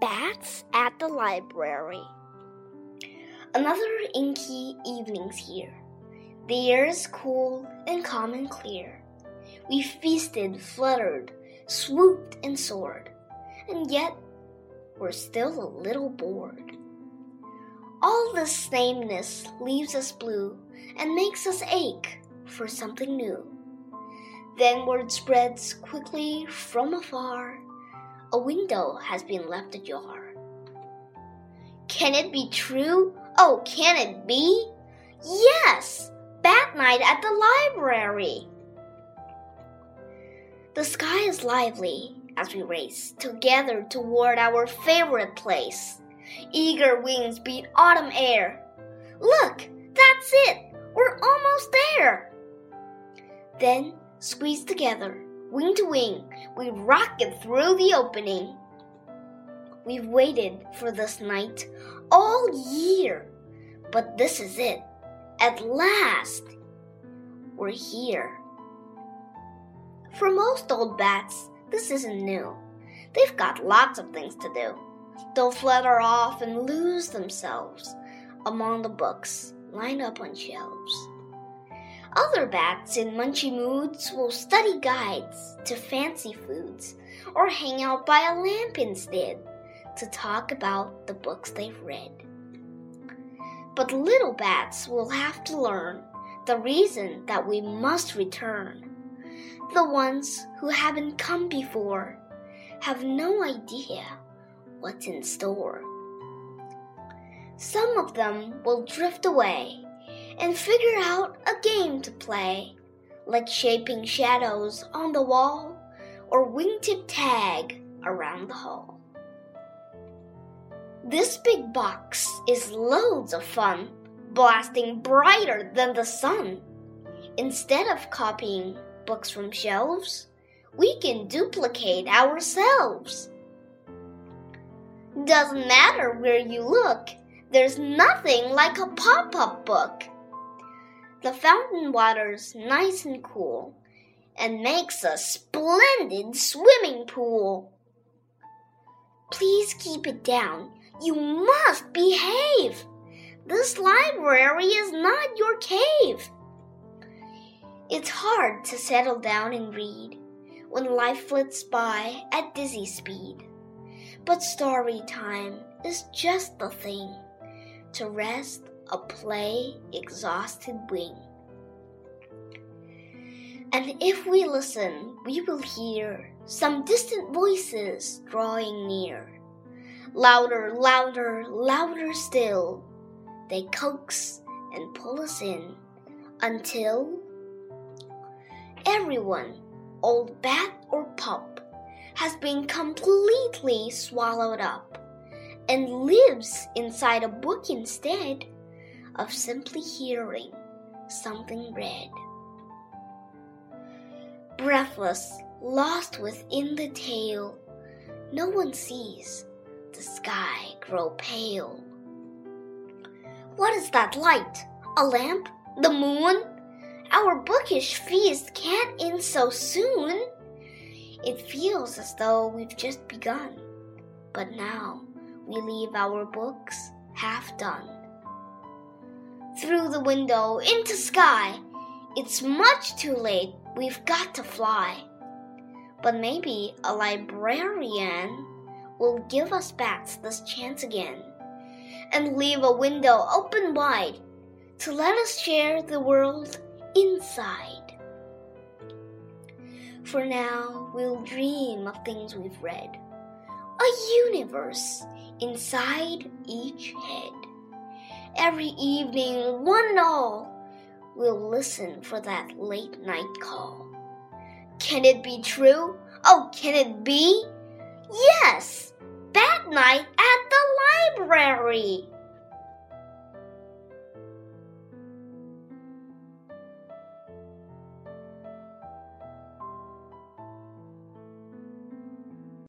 Bats at the library. Another inky evening's here. The air is cool and calm and clear. We feasted, fluttered, swooped, and soared, and yet we're still a little bored. All this sameness leaves us blue and makes us ache for something new. Then word spreads quickly from afar a window has been left ajar. Can it be true? Oh, can it be? Yes! Bat night at the library! The sky is lively as we race together toward our favorite place. Eager wings beat autumn air. Look, that's it! We're almost there! Then, squeeze together, wing to wing, we rocket through the opening. We've waited for this night all year, but this is it. At last, we're here. For most old bats, this isn't new. They've got lots of things to do. They'll flutter off and lose themselves among the books lined up on shelves. Other bats in munchy moods will study guides to fancy foods or hang out by a lamp instead to talk about the books they've read. But little bats will have to learn the reason that we must return. The ones who haven't come before have no idea what's in store. Some of them will drift away and figure out a game to play, like shaping shadows on the wall or wingtip tag around the hall. This big box is loads of fun, blasting brighter than the sun. Instead of copying books from shelves, we can duplicate ourselves. Doesn't matter where you look, there's nothing like a pop up book. The fountain water's nice and cool and makes a splendid swimming pool. Please keep it down. You must behave. This library is not your cave. It's hard to settle down and read when life flits by at dizzy speed. But story time is just the thing to rest a play exhausted wing. And if we listen, we will hear some distant voices drawing near. Louder, louder, louder still, they coax and pull us in until everyone, old bat or pup, has been completely swallowed up and lives inside a book instead of simply hearing something read. Breathless, lost within the tale, no one sees the sky grow pale. What is that light? A lamp? The moon? Our bookish feast can't end so soon. It feels as though we've just begun, but now we leave our books half done through the window into sky. It's much too late. We've got to fly. But maybe a librarian will give us bats this chance again and leave a window open wide to let us share the world inside. For now, we'll dream of things we've read, a universe inside each head every evening, one and all, will listen for that late night call. Can it be true? Oh, can it be? Yes! That night at the library!